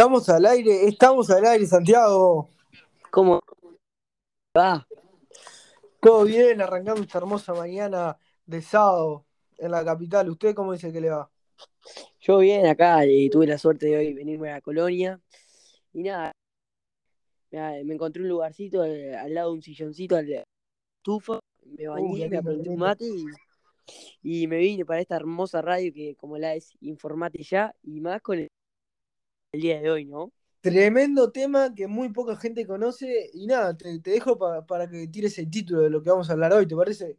Estamos al aire, estamos al aire, Santiago. ¿Cómo va? Todo bien, arrancando esta hermosa mañana de sábado en la capital. ¿Usted cómo dice que le va? Yo bien, acá eh, tuve la suerte de hoy venirme a la colonia. Y nada, me, encontré un lugarcito eh, al lado de un silloncito, al estufa. Me bañé, me qué un mate y, y me vine para esta hermosa radio que como la es Informate Ya y más con el, el día de hoy, ¿no? Tremendo tema que muy poca gente conoce. Y nada, te, te dejo pa- para que tires el título de lo que vamos a hablar hoy, ¿te parece?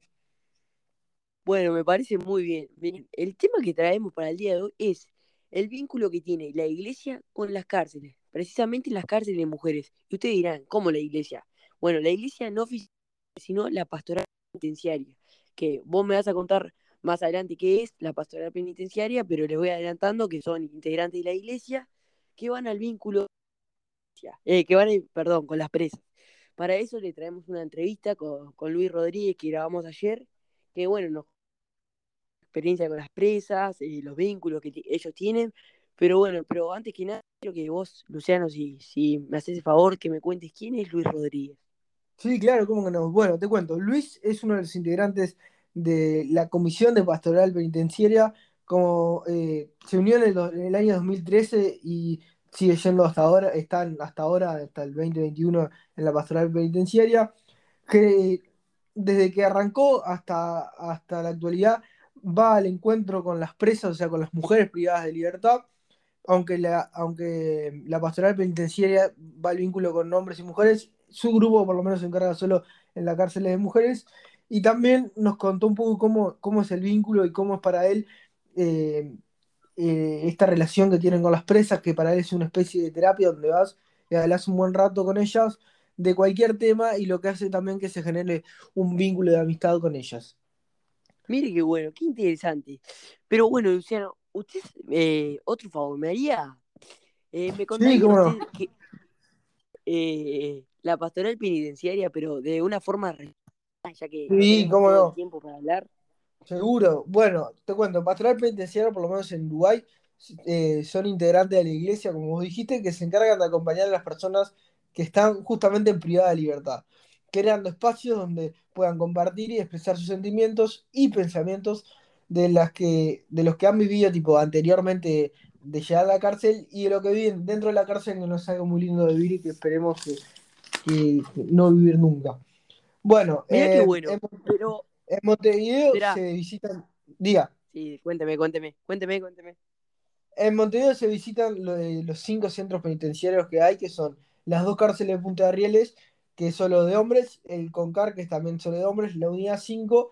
Bueno, me parece muy bien. Miren, el tema que traemos para el día de hoy es el vínculo que tiene la iglesia con las cárceles, precisamente las cárceles de mujeres. Y ustedes dirán, ¿cómo la iglesia? Bueno, la iglesia no oficial, sino la pastoral penitenciaria, que vos me vas a contar más adelante qué es la pastoral penitenciaria, pero les voy adelantando que son integrantes de la iglesia que van al vínculo, eh, que van, perdón, con las presas. Para eso le traemos una entrevista con, con Luis Rodríguez que grabamos ayer, que bueno, nos experiencia con las presas, eh, los vínculos que ellos tienen. Pero bueno, pero antes que nada, quiero que vos, Luciano, si, si me haces el favor, que me cuentes quién es Luis Rodríguez. Sí, claro, cómo que no. Bueno, te cuento. Luis es uno de los integrantes de la Comisión de Pastoral Penitenciaria. Como eh, se unió en el, año 2013 y sigue yendo hasta ahora, están hasta ahora, hasta el 2021 en la Pastoral Penitenciaria. Que desde que arrancó hasta, hasta la actualidad va al encuentro con las presas, o sea, con las mujeres privadas de libertad aunque la, aunque la pastoral penitenciaria va al vínculo con hombres y mujeres, su grupo por lo menos se encarga solo en la cárcel de mujeres. Y también nos contó un poco cómo, cómo es el vínculo y cómo es para él eh, eh, esta relación que tienen con las presas, que para él es una especie de terapia donde vas y hablas un buen rato con ellas de cualquier tema y lo que hace también que se genere un vínculo de amistad con ellas. Mire qué bueno, qué interesante. Pero bueno, Luciano, usted, eh, otro favor, ¿me haría? Me contaría Sí, no. que la pastoral penitenciaria, pero de una forma ya que no Sí, tenemos cómo no. tiempo para hablar. Seguro. Bueno, te cuento, Pastoral Penitenciario, por lo menos en Uruguay, eh, son integrantes de la iglesia, como vos dijiste, que se encargan de acompañar a las personas que están justamente en privada de libertad, creando espacios donde puedan compartir y expresar sus sentimientos y pensamientos de las que, de los que han vivido tipo anteriormente de llegar a la cárcel y de lo que viven dentro de la cárcel, que no es algo muy lindo de vivir y que esperemos que, no vivir nunca. Bueno, Mira qué eh, bueno, en, pero, en Montevideo se visitan, diga, sí, cuénteme, cuénteme, cuénteme, cuénteme. en Montevideo se visitan lo- los cinco centros penitenciarios que hay, que son las dos cárceles de Punta de Rieles, que es solo de hombres, el CONCAR, que es también solo de hombres, la unidad 5,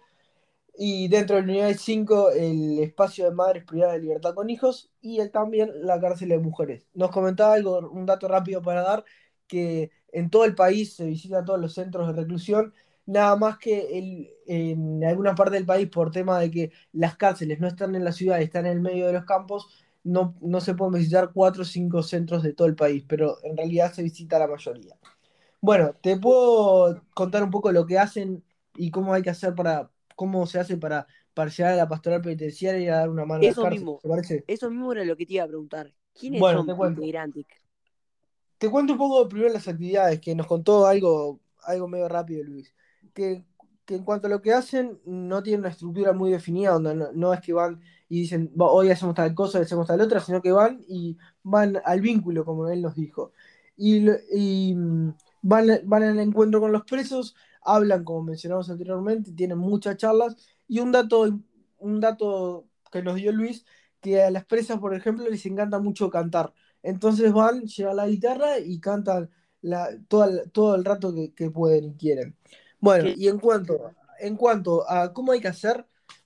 y dentro de la unidad 5 el espacio de madres privadas de libertad con hijos, y el- también la cárcel de mujeres. Nos comentaba algo, un dato rápido para dar, que en todo el país se visitan todos los centros de reclusión, nada más que el- en alguna parte del país, por tema de que las cárceles no están en la ciudad, están en el medio de los campos, no, no se pueden visitar cuatro o cinco centros de todo el país, pero en realidad se visita la mayoría. Bueno, te puedo contar un poco lo que hacen y cómo hay que hacer para, cómo se hace para, para llegar a la pastoral penitenciaria y a dar una mano a las Eso cárceles, mismo, ¿te parece? eso mismo era lo que te iba a preguntar. ¿Quiénes Bueno, te son cuento. integrantes? Te cuento un poco primero las actividades, que nos contó algo, algo medio rápido Luis. Que, en cuanto a lo que hacen, no tienen una estructura muy definida, donde no, es que van y dicen, "Va, hoy hacemos tal cosa, hoy hacemos tal otra, sino que van y van al vínculo, como él nos dijo. Y, mm, van, van al encuentro con los presos, hablan, como mencionamos anteriormente, tienen muchas charlas. Y un dato, un dato que nos dio Luis, que a las presas, por ejemplo, les encanta mucho cantar. Entonces van, llevan la guitarra y cantan la, toda el- todo el rato que, que pueden y quieren. Bueno, y en cuanto, en cuanto a cómo hay que hacer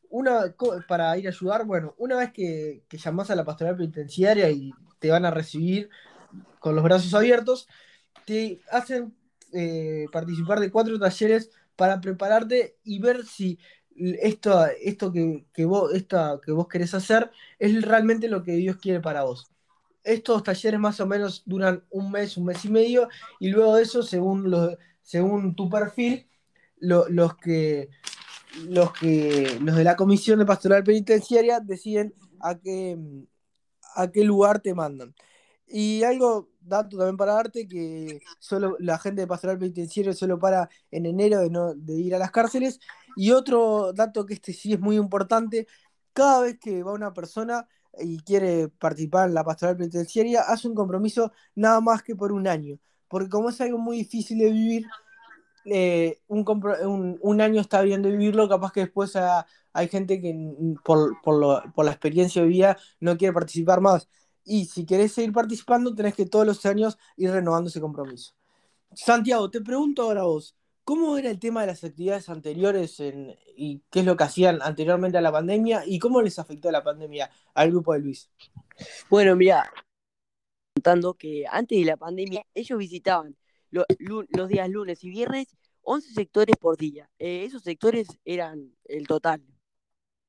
una, para ir a ayudar, bueno, una vez que, que llamás a la pastoral penitenciaria y te van a recibir con los brazos abiertos, te hacen eh, participar de cuatro talleres para prepararte y ver si esto, esto que, que vos, esta, que vos querés hacer es realmente lo que Dios quiere para vos. Estos talleres más o menos duran un mes, un mes y medio, y luego de eso, según, lo- según tu perfil, lo- los, que, los, que, los de la Comisión de Pastoral Penitenciaria deciden a qué, a qué lugar te mandan. Y algo, dato también para darte, que solo la gente de pastoral penitenciario solo para en enero de, no, de ir a las cárceles. Y otro dato que este sí es muy importante, cada vez que va una persona y quiere participar en la pastoral penitenciaria, hace un compromiso nada más que por un año. Porque como es algo muy difícil de vivir, eh, un, año está bien de vivirlo, capaz que después hay gente que por, por, la experiencia de vida no quiere participar más. Y si querés seguir participando, tenés que todos los años ir renovando ese compromiso. Santiago, te pregunto ahora vos, ¿cómo era el tema de las actividades anteriores y qué es lo que hacían anteriormente a la pandemia y cómo les afectó la pandemia al grupo de Luis? Bueno, mira, contando que antes de la pandemia ellos visitaban los días lunes y viernes 11 sectores por día. Eh, esos sectores eran el total.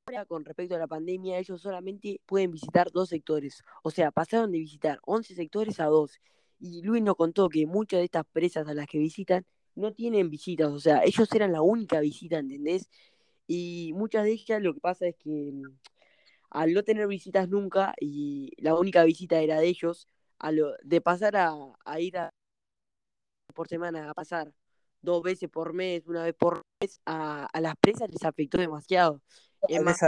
Ahora, con respecto a la pandemia, ellos solamente pueden visitar dos sectores. O sea, pasaron de visitar 11 sectores a dos. Y Luis nos contó que muchas de estas presas a las que visitan no tienen visitas. O sea, ellos eran la única visita, ¿entendés? Y muchas de ellas lo que pasa es que mm, al no tener visitas nunca y la única visita era de ellos, a lo, de pasar a, a ir a por semana a pasar dos veces por mes, una vez por mes, a, las presas les afectó demasiado. Es más,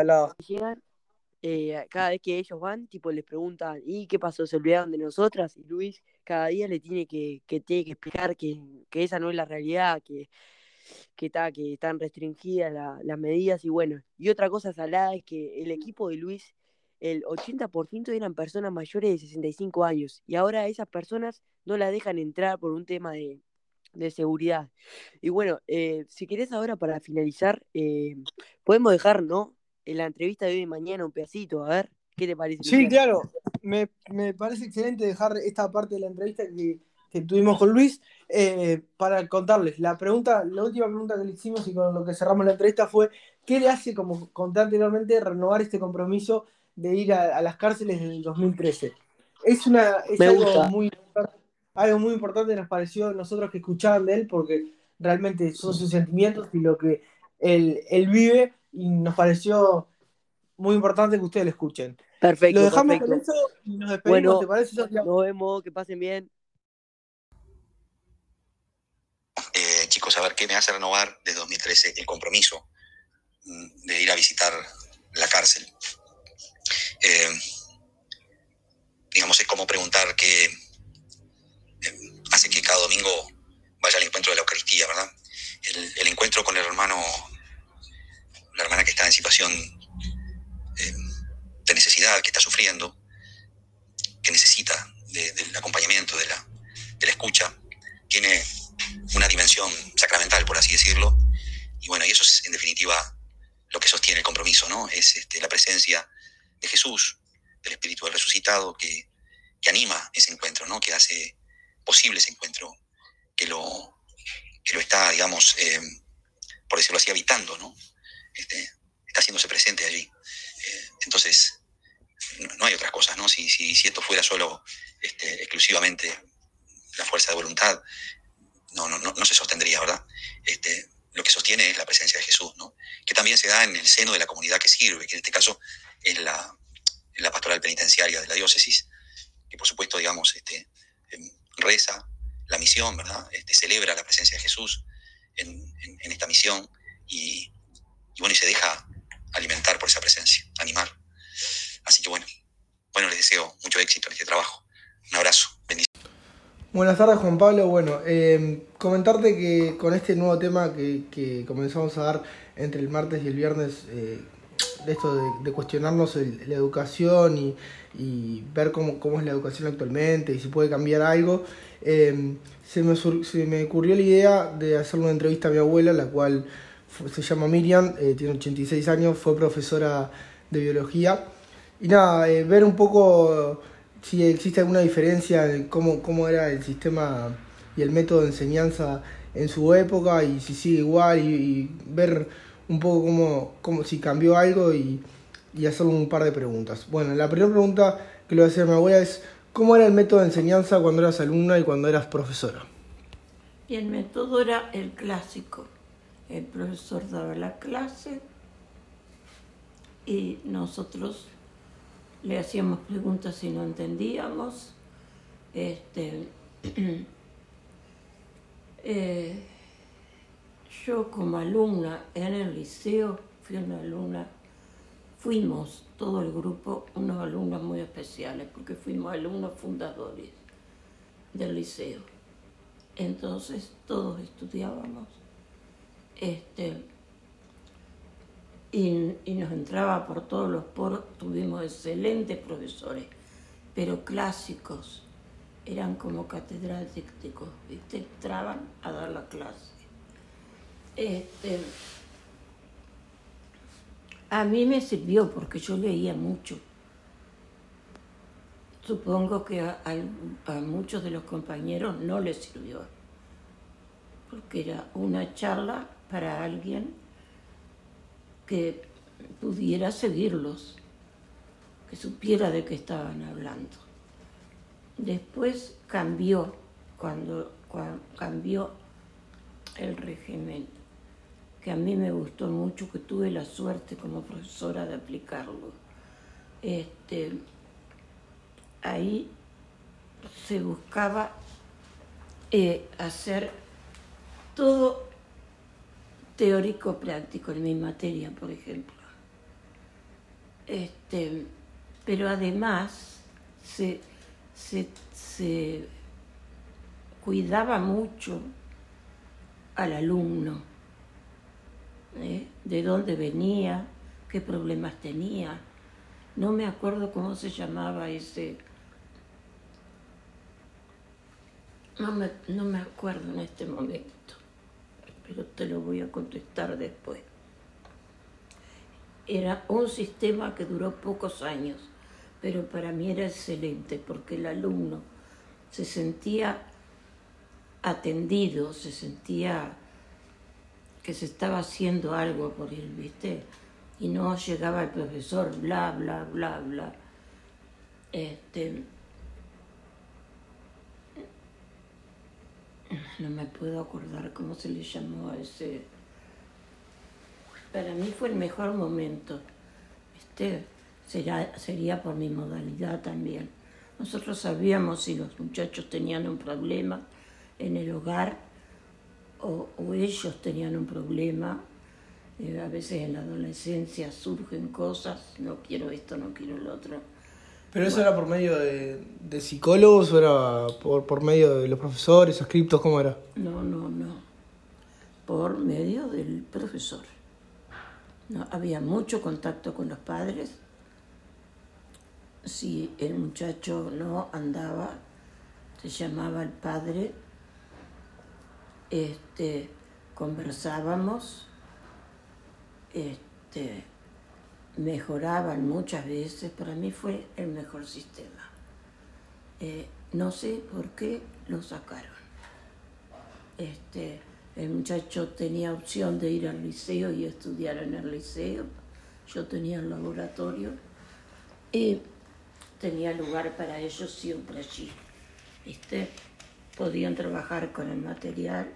llegan, eh, cada vez que ellos van, tipo les preguntan, ¿y qué pasó? ¿Se olvidaron de nosotras? Y Luis cada día le tiene que, que, tiene que explicar que, que esa no es la realidad, que, que, está que están restringidas las medidas y bueno. Y otra cosa salada es que el equipo de Luis, el 80% eran personas mayores de 65 años y ahora esas personas no la dejan entrar por un tema de, seguridad. Y bueno, eh, si querés ahora para finalizar, eh, podemos dejar, ¿no? En la entrevista de hoy de mañana un pedacito, a ver, ¿qué te parece? Sí, claro, me, parece excelente dejar esta parte de la entrevista que, tuvimos con Luis eh, para contarles. La pregunta, la última pregunta que le hicimos y con lo que cerramos la entrevista fue, ¿qué le hace, como conté anteriormente, renovar este compromiso de ir a, las cárceles en el 2013? Es, una, es algo muy importante algo muy importante nos pareció a nosotros que escuchaban de él, porque realmente son sus sentimientos y lo que él, vive, y nos pareció muy importante que ustedes lo escuchen. Perfecto. Lo dejamos con eso y nos despedimos, ¿te parece? Nos vemos, que pasen bien. Eh, chicos, a ver, ¿qué me hace renovar de 2013 el compromiso mm, de ir a visitar la cárcel? Eh, digamos, es como preguntar qué hace que cada domingo vaya al encuentro de la Eucaristía, ¿verdad? El, encuentro con el hermano, la hermana que está en situación eh, de necesidad, que está sufriendo, que necesita del acompañamiento, de la, de la escucha, tiene una dimensión sacramental, por así decirlo. Y bueno, y eso es en definitiva lo que sostiene el compromiso, ¿no? Es este, la presencia de Jesús, del Espíritu resucitado, que, anima ese encuentro, ¿no? Que hace posible ese encuentro, que lo, que lo está, digamos, eh, por decirlo así, habitando, ¿no? Este, está haciéndose presente allí. Eh, entonces, no, hay otras cosas, ¿no? Si, si, si esto fuera solo este, exclusivamente la fuerza de voluntad, no, no, no, se sostendría, ¿verdad? Este, lo que sostiene es la presencia de Jesús, ¿no? Que también se da en el seno de la comunidad que sirve, que en este caso es la, la pastoral penitenciaria de la diócesis, que por supuesto, digamos, este, em, reza la misión, ¿verdad? Este, celebra la presencia de Jesús en, esta misión y, bueno, y se deja alimentar por esa presencia, animar. Así que bueno, bueno, les deseo mucho éxito en este trabajo. Un abrazo, bendiciones. Buenas tardes Juan Pablo, bueno, eh, comentarte que con este nuevo tema que, comenzamos a dar entre el martes y el viernes, eh, esto de, cuestionarnos la educación y, y ver cómo, cómo, es la educación actualmente y si puede cambiar algo, em, se, me se, me ocurrió la idea de hacer una entrevista a mi abuela, la cual se llama Miriam, eh, tiene 86 años, fue profesora de biología. Y nada, eh, ver un poco si existe alguna diferencia en cómo, cómo era el sistema y el método de enseñanza en su época y si sigue igual y, ver un poco cómo si cambió algo y y hacer un par de preguntas. Bueno, la primera pregunta que le voy a hacer a mi abuela es, ¿cómo era el método de enseñanza cuando eras alumna y cuando eras profesora? Y el método era el clásico. El profesor daba la clase y nosotros le hacíamos preguntas si no entendíamos Este, eh, yo como alumna en el liceo, fui una alumna, fuimos todo el grupo unos alumnos muy especiales, porque fuimos alumnos fundadores del liceo. Entonces todos estudiábamos. Este, y, y nos entraba por todos los poros, tuvimos excelentes profesores, pero clásicos, eran como catedráticos, ¿viste? entraban a dar la clase. Este, a mí me sirvió porque yo leía mucho. Supongo que a, muchos de los compañeros no les sirvió, porque era una charla para alguien que pudiera seguirlos, que supiera de qué estaban hablando. Después cambió, cuando, cua- cambió el régimen, que a mí me gustó mucho, que tuve la suerte como profesora de aplicarlo. Este, ahí se buscaba eh, hacer todo teórico práctico en mi materia, por ejemplo. Este, pero además se, se, se cuidaba mucho al alumno, ¿eh? de dónde venía, qué problemas tenía. No me acuerdo cómo se llamaba ese... No me, no me acuerdo en este momento, pero te lo voy a contestar después. Era un sistema que duró pocos años, pero para mí era excelente porque el alumno se sentía atendido, se sentía que se estaba haciendo algo por él, ¿viste? Y no llegaba el profesor, bla, bla, bla, bla. Este, no me puedo acordar cómo se le llamó a ese. Para mí fue el mejor momento. ¿viste? Será, sería por mi modalidad también. Nosotros sabíamos si los muchachos tenían un problema en el hogar o, o ellos tenían un problema. Eh, a veces en la adolescencia surgen cosas, no quiero esto, no quiero el otro. ¿Pero eso era por medio de, de psicólogos o era por, por medio de los profesores, escritos? ¿Cómo era? No, no, no. Por medio del profesor. No, había mucho contacto con los padres. Si el muchacho no andaba, se llamaba el padre. Este, conversábamos. Este, mejoraban muchas veces. Para mí fue el mejor sistema. Eh, no sé por qué lo sacaron. Este, el muchacho tenía opción de ir al liceo y estudiar en el liceo. Yo tenía el laboratorio y tenía lugar para ellos siempre allí. ¿Viste? Podían trabajar con el material.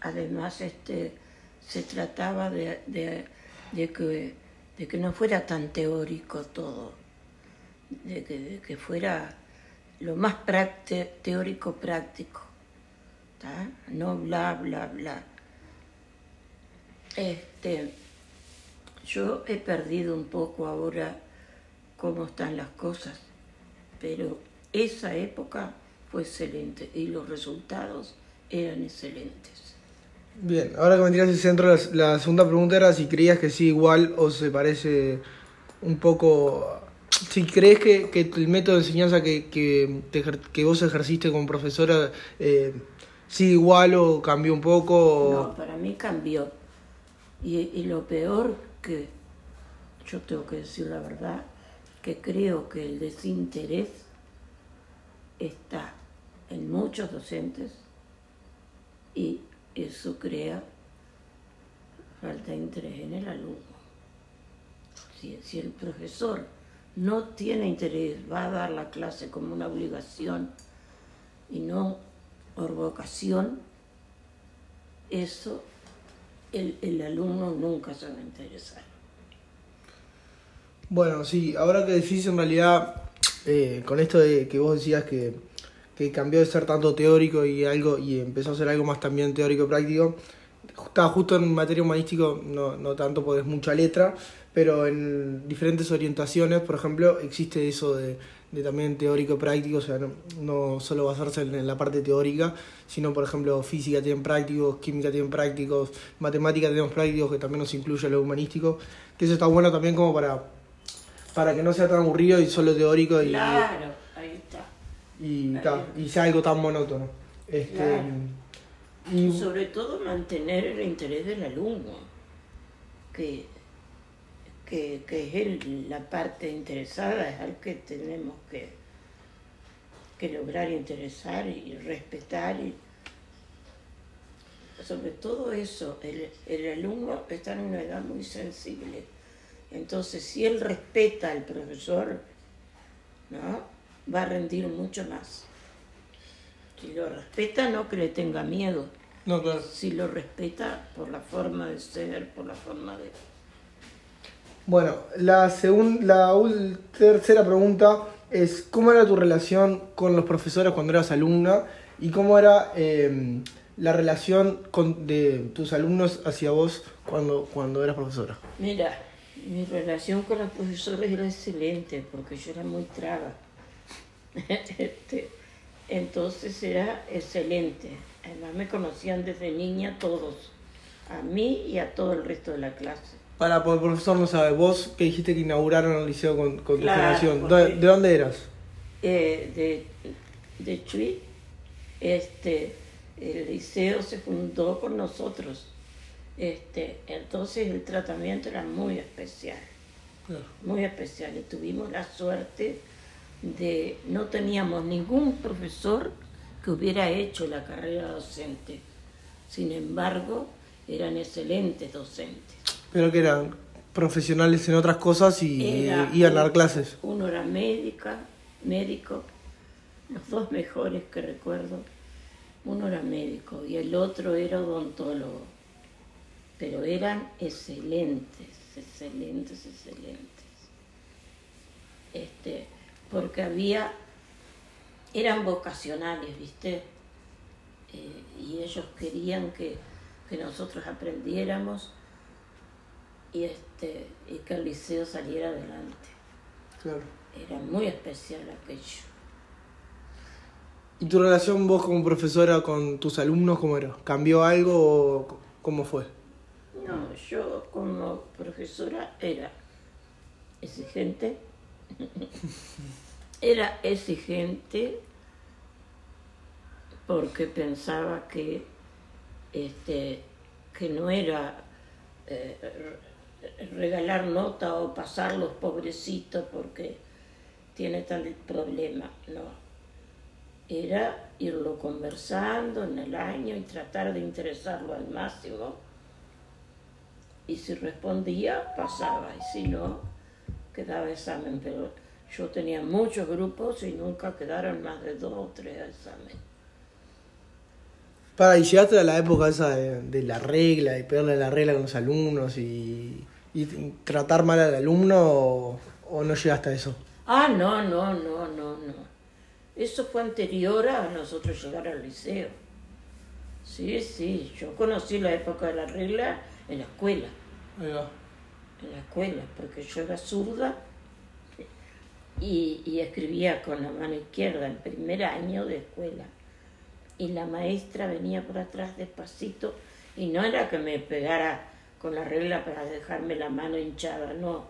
Además, este, se trataba de, de- que, de que no fuera tan teórico todo, de que, que fuera lo más teórico práctico. ¿tá? No bla, bla, bla. Este, yo he perdido un poco ahora cómo están las cosas, pero esa época fue excelente y los resultados eran excelentes. Bien, ahora que me tiras el centro, la, la segunda pregunta era si creías que sí igual o se parece un poco... Si crees que, que el método de enseñanza que, que, te ejer- que vos ejerciste como profesora eh, sí igual o cambió un poco. o- No, para mí cambió. Y, y lo peor que, yo tengo que decir la verdad, que creo que el desinterés está en muchos docentes y eso crea falta de interés en el alumno. Si, el profesor no tiene interés, va a dar la clase como una obligación y no por vocación, eso el, el alumno nunca se va a interesar. Bueno, sí, ahora que decís en realidad, eh, con esto de que vos decías que que cambió de ser tanto teórico y algo y empezó a ser algo más también teórico práctico. Estaba justo en materia humanístico, no, no tanto porque es mucha letra, pero en diferentes orientaciones, por ejemplo, existe eso de, de también teórico práctico, o sea, no, no solo basarse en la parte teórica, sino por ejemplo física tienen prácticos, química tienen prácticos, matemática tenemos prácticos que también nos incluye lo humanístico, que eso está bueno también como para, para que no sea tan aburrido y solo teórico y, Claro. Y, ta, y sea algo tan monótono. Este, Claro. y, Sobre todo mantener el interés del alumno, que, que, que es el- la parte interesada, es al que tenemos que, que lograr interesar y respetar. Y, sobre todo eso, el, el alumno está en una edad muy sensible. Entonces, si él respeta al profesor, ¿no? Va a rendir mucho más. Si lo respeta, no que le tenga miedo. no, claro. Si lo respeta por la forma de ser, por la forma de... Bueno, la, segun- la tercera pregunta es ¿cómo era tu relación con los profesores cuando eras alumna? ¿Y cómo era eh, la relación con, de tus alumnos hacia vos cuando, cuando eras profesora? Mira, mi relación con los profesores era excelente porque yo era muy traba. Este, entonces era excelente. Además me conocían desde niña todos, a mí y a todo el resto de la clase. Para, porque el profesor no sabe, vos que dijiste que inauguraron el liceo con, con tu generación, porque- ¿dónde- ¿de dónde eras? Eh, de, de Chuy, este, el liceo se fundó con nosotros. Este, entonces el tratamiento era muy especial. muy especial y tuvimos la suerte de no teníamos ningún profesor que hubiera hecho la carrera docente. Sin embargo, eran excelentes docentes. Pero que eran profesionales en otras cosas y Era iban a dar clases. Uno era médica, médico, los dos mejores que recuerdo. Uno era médico y el otro era odontólogo. Pero eran excelentes, excelentes, excelentes. Este, porque había, eran vocacionales, ¿viste? Eh, y ellos querían que, que nosotros aprendiéramos y, este, y que el liceo saliera adelante. Claro. Era muy especial aquello. ¿Y tu relación vos como profesora con tus alumnos cómo era? ¿Cambió algo o cómo fue? No, yo como profesora era exigente. Era exigente porque pensaba que, este, que no era eh, re- regalar nota o pasar los pobrecitos porque tiene tal problema. No. Era irlo conversando en el año y tratar de interesarlo al máximo y si respondía pasaba y si no quedaba examen pero yo tenía muchos grupos y nunca quedaron más de dos o tres exámenes Para, ¿y llegaste a la época esa de, de la regla, de pegarle la regla con los alumnos y, y tratar mal al alumno o, o no llegaste a eso? ah no no no no no eso fue anterior a nosotros llegar al liceo sí sí yo conocí la época de la regla en la escuela Ahí va. En la escuela, porque yo era zurda y, y escribía con la mano izquierda el primer año de escuela. Y la maestra venía por atrás despacito y no era que me pegara con la regla para dejarme la mano hinchada, no.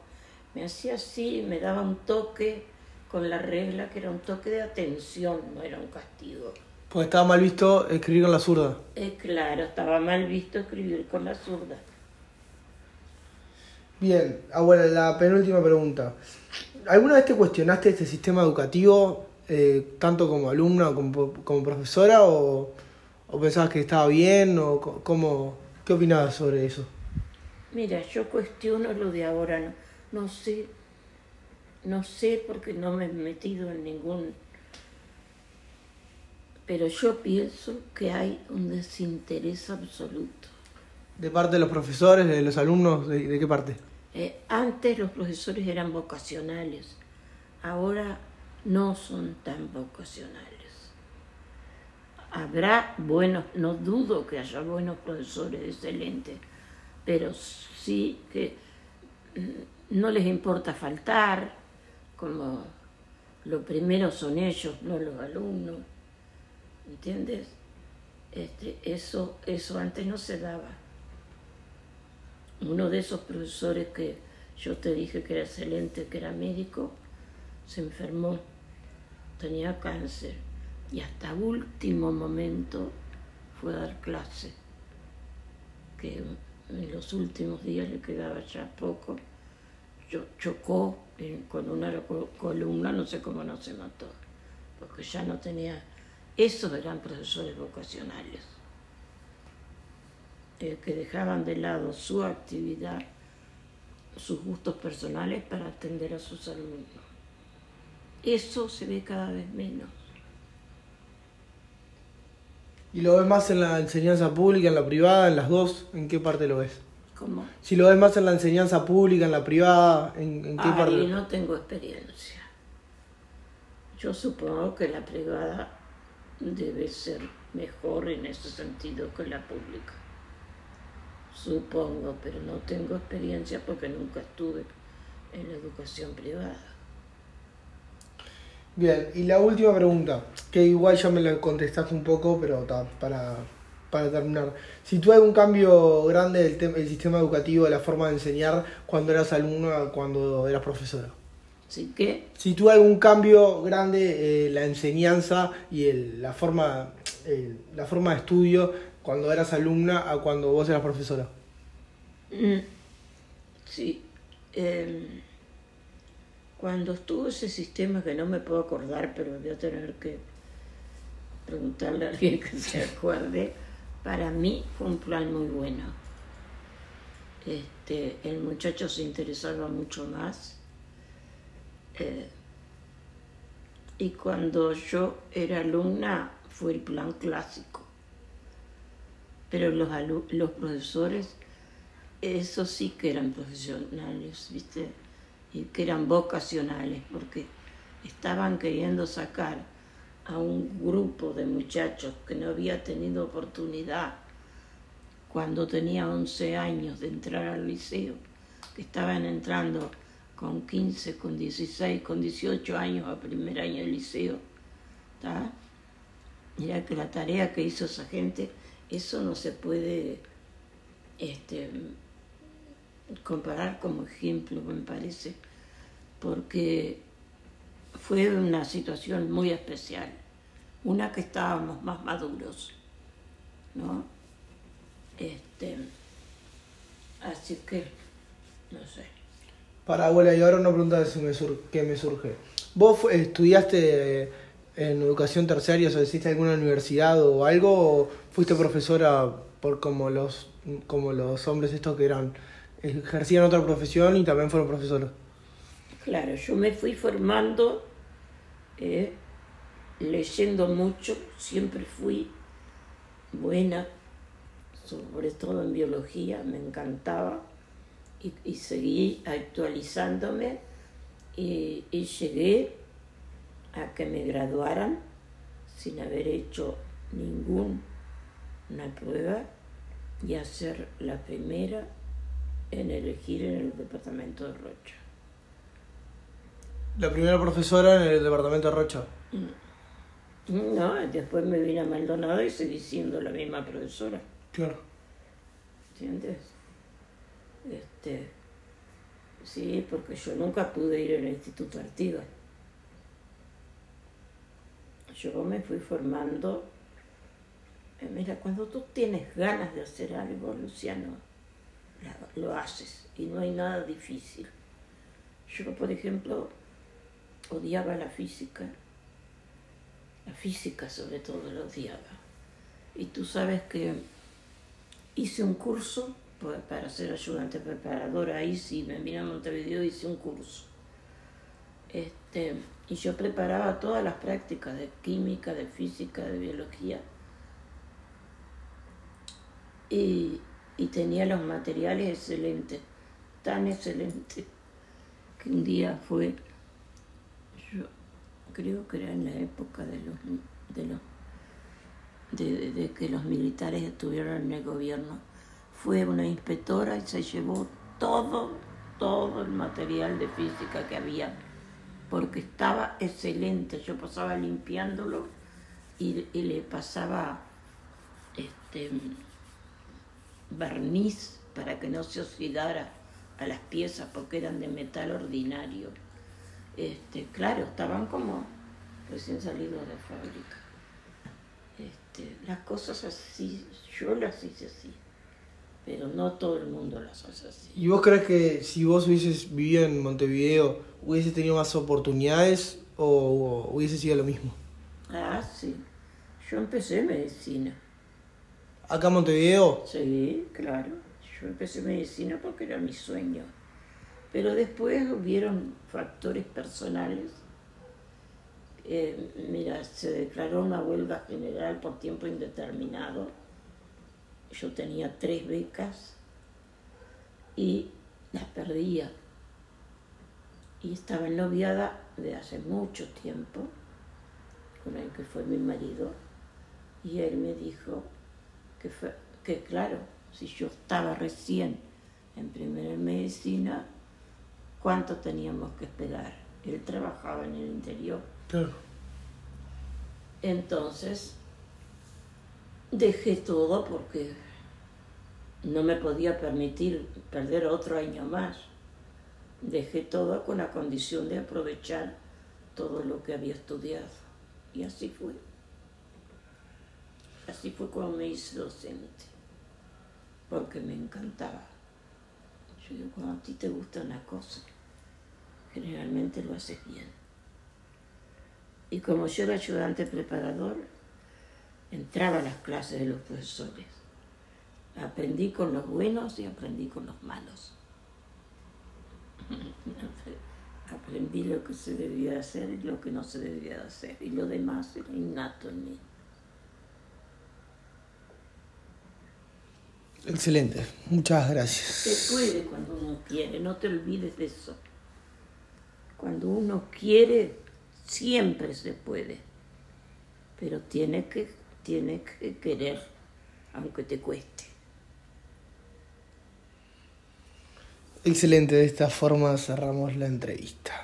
Me hacía así, me daba un toque con la regla que era un toque de atención, no era un castigo. Porque estaba mal visto escribir con la zurda. Es claro, estaba mal visto escribir con la zurda. Bien, ahora la penúltima pregunta. ¿Alguna vez te cuestionaste este sistema educativo, eh, tanto como alumna como, como profesora, o, o pensabas que estaba bien, o cómo, qué opinabas sobre eso? Mira, yo cuestiono lo de ahora, no, no sé, no sé porque no me he metido en ningún... Pero yo pienso que hay un desinterés absoluto. ¿De parte de los profesores, de los alumnos, de, de qué parte? Eh, antes los profesores eran vocacionales, ahora no son tan vocacionales. habrá buenos, no dudo que haya buenos profesores excelentes, pero sí que mm, no les importa faltar, como lo primero son ellos, no los alumnos, ¿entiendes? Este, eso, eso antes no se daba. Uno de esos profesores que yo te dije que era excelente, que era médico, se enfermó, tenía cáncer y hasta último momento fue a dar clase, que en los últimos días le quedaba ya poco, yo, chocó con una columna, no sé cómo no se mató, porque ya no tenía, esos eran profesores vocacionales, eh, que dejaban de lado su actividad, sus gustos personales para atender a sus alumnos. Eso se ve cada vez menos. ¿Y lo ves más en la enseñanza pública, en la privada, en las dos? ¿En qué parte lo ves? ¿Cómo? Si lo ves más en la enseñanza pública, en la privada, ¿en, en qué Ahí parte? no tengo experiencia. Yo supongo que la privada debe ser mejor en ese sentido que la pública. Supongo, pero no tengo experiencia porque nunca estuve en la educación privada. Bien, y la última pregunta, que igual ya me la contestaste un poco, pero ta, para, para terminar. Si hay un cambio grande del el sistema educativo, de la forma de enseñar, cuando eras alumno a cuando eras profesora. Así que Si tú algún cambio grande, eh, la enseñanza y el- la, forma, el- la forma de estudio, cuando eras alumna a cuando vos eras profesora. Mm, Sí. em, cuando estuvo ese sistema que no me puedo acordar, pero voy a tener que preguntarle a alguien que se acuerde, para mí fue un plan muy bueno. Este, el muchacho se interesaba mucho más. eh, y cuando yo era alumna fue el plan clásico. Pero los, los profesores esos sí que eran profesionales, ¿viste? Y que eran vocacionales, porque estaban queriendo sacar a un grupo de muchachos que no había tenido oportunidad cuando tenía 11 años de entrar al liceo, que estaban entrando con 15, con 16, con 18 años a primer año de liceo. ¿tá? Mira que la tarea que hizo esa gente, eso no se puede este, comparar como ejemplo, me parece, porque fue una situación muy especial, una que estábamos más maduros, ¿no? Este, así que, no sé. Para abuela, y ahora una pregunta que, me surge. ¿Vos estudiaste en educación terciaria, o hiciste alguna universidad o algo, o fuiste profesora por como los, como los hombres estos que eran, ejercían otra profesión y también fueron profesores? Claro, yo me fui formando eh, leyendo mucho, siempre fui buena, sobre todo en biología, me encantaba y, y seguí actualizándome y, y llegué a que me graduaran sin haber hecho ninguna prueba y a ser la primera en elegir en el departamento de Rocha. La primera profesora en el departamento de Rocha. No, después me vine a Maldonado y seguí siendo la misma profesora, Claro. ¿entiendes? Este, sí, porque yo nunca pude ir al Instituto Artigas. Yo me fui formando. eh, Mira, cuando tú tienes ganas de hacer algo, Luciano, lo haces y no hay nada difícil. Yo, por ejemplo, odiaba la física. La física sobre todo la odiaba. Y tú sabes que hice un curso pa- para ser ayudante preparadora. Ahí sí, me vine a Montevideo hice un curso. Este, y yo preparaba todas las prácticas de química, de física, de biología. Y, y tenía los materiales excelentes, tan excelentes, que un día fue, yo creo que era en la época de los, de los de, de que los militares estuvieron en el gobierno. Fue una inspectora y se llevó todo, todo el material de física que había, porque estaba excelente. Yo pasaba limpiándolo y, le pasaba este barniz para que no se oxidara a las piezas porque eran de metal ordinario. Este, claro, estaban como recién salidos de fábrica. Este, las cosas así, yo las hice así, pero no todo el mundo las hace así. ¿Y vos crees que si vos hubieses vivido en Montevideo, hubiese tenido más oportunidades o, o hubiese sido lo mismo? Ah, sí. Yo empecé medicina. ¿Acá en Montevideo? Sí, claro. Yo empecé medicina porque era mi sueño. Pero después hubieron factores personales. Eh, mira, se declaró una huelga general por tiempo indeterminado. Yo tenía tres becas y las perdía. Y estaba noviada de hace mucho tiempo con el que fue mi marido. Y él me dijo que, fue, que claro, si yo estaba recién en primera medicina, ¿cuánto teníamos que esperar? Él trabajaba en el interior. Claro. Entonces, dejé todo porque no me podía permitir perder otro año más. Dejé todo con la condición de aprovechar todo lo que había estudiado. Y así fue. Así fue como me hice docente, porque me encantaba. Yo digo, cuando a ti te gusta una cosa, generalmente lo haces bien. Y como yo era ayudante preparador, entraba a las clases de los profesores. Aprendí con los buenos y aprendí con los malos. Aprendí lo que se debía hacer y lo que no se debía hacer. Y lo demás era innato en mí. Excelente, muchas gracias. Se puede cuando uno quiere, no te olvides de eso. Cuando uno quiere, siempre se puede. Pero tiene que, tiene que querer, aunque te cueste. Excelente, de esta forma cerramos la entrevista.